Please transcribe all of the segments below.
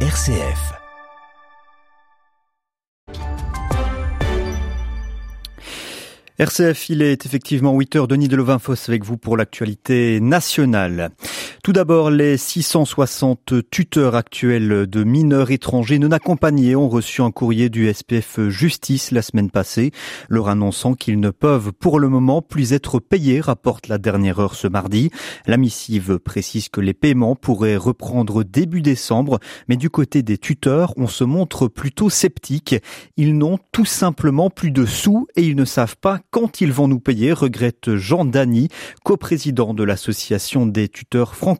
RCF. RCF, il est effectivement 8h, Denis Delovin-Foss avec vous pour l'actualité nationale. Tout d'abord, les 660 tuteurs actuels de mineurs étrangers non accompagnés ont reçu un courrier du SPF Justice la semaine passée, leur annonçant qu'ils ne peuvent pour le moment plus être payés, rapporte la dernière heure ce mardi. La missive précise que les paiements pourraient reprendre début décembre, mais du côté des tuteurs, on se montre plutôt sceptique. Ils n'ont tout simplement plus de sous et ils ne savent pas quand ils vont nous payer, regrette Jean Dany, coprésident de l'association des tuteurs français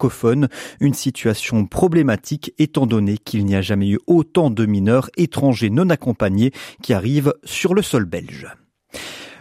une situation problématique étant donné qu'il n'y a jamais eu autant de mineurs étrangers non accompagnés qui arrivent sur le sol belge.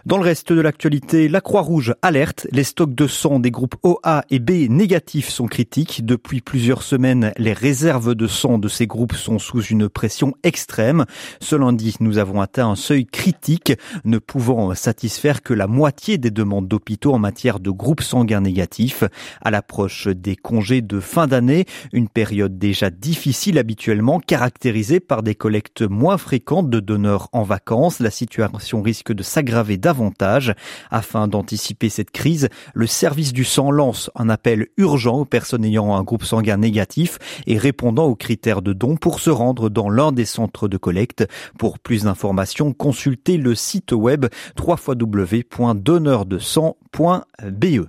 Dans le reste de l'actualité, la Croix-Rouge alerte. Les stocks de sang des groupes OA et B négatifs sont critiques. Depuis plusieurs semaines, les réserves de sang de ces groupes sont sous une pression extrême. Ce lundi, nous avons atteint un seuil critique, ne pouvant satisfaire que la moitié des demandes d'hôpitaux en matière de groupes sanguins négatifs. À l'approche des congés de fin d'année, une période déjà difficile habituellement, caractérisée par des collectes moins fréquentes de donneurs en vacances, la situation risque de s'aggraver davantage afin d'anticiper cette crise, le service du sang lance un appel urgent aux personnes ayant un groupe sanguin négatif et répondant aux critères de don pour se rendre dans l'un des centres de collecte. Pour plus d'informations, consultez le site web www.donneurdesang.be.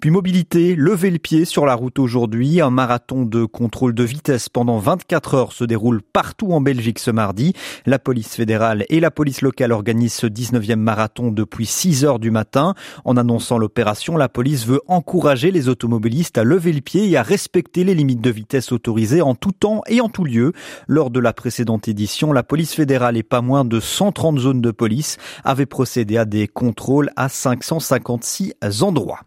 Puis mobilité, lever le pied sur la route aujourd'hui. Un marathon de contrôle de vitesse pendant 24 heures se déroule partout en Belgique ce mardi. La police fédérale et la police locale organisent ce 19e marathon depuis 6 heures du matin. En annonçant l'opération, la police veut encourager les automobilistes à lever le pied et à respecter les limites de vitesse autorisées en tout temps et en tout lieu. Lors de la précédente édition, la police fédérale et pas moins de 130 zones de police avaient procédé à des contrôles à 556 endroits.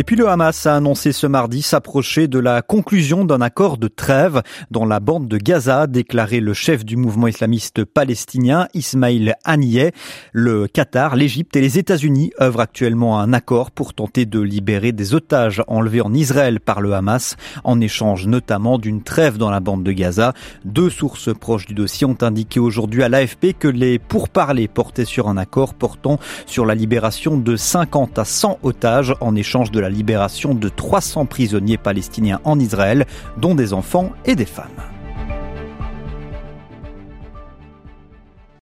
Et puis le Hamas a annoncé ce mardi s'approcher de la conclusion d'un accord de trêve dans la bande de Gaza, déclaré le chef du mouvement islamiste palestinien Ismail Haniyeh. Le Qatar, l'Égypte et les États-Unis œuvrent actuellement à un accord pour tenter de libérer des otages enlevés en Israël par le Hamas, en échange notamment d'une trêve dans la bande de Gaza. Deux sources proches du dossier ont indiqué aujourd'hui à l'AFP que les pourparlers portaient sur un accord portant sur la libération de 50 à 100 otages en échange de libération de 300 prisonniers palestiniens en Israël, dont des enfants et des femmes.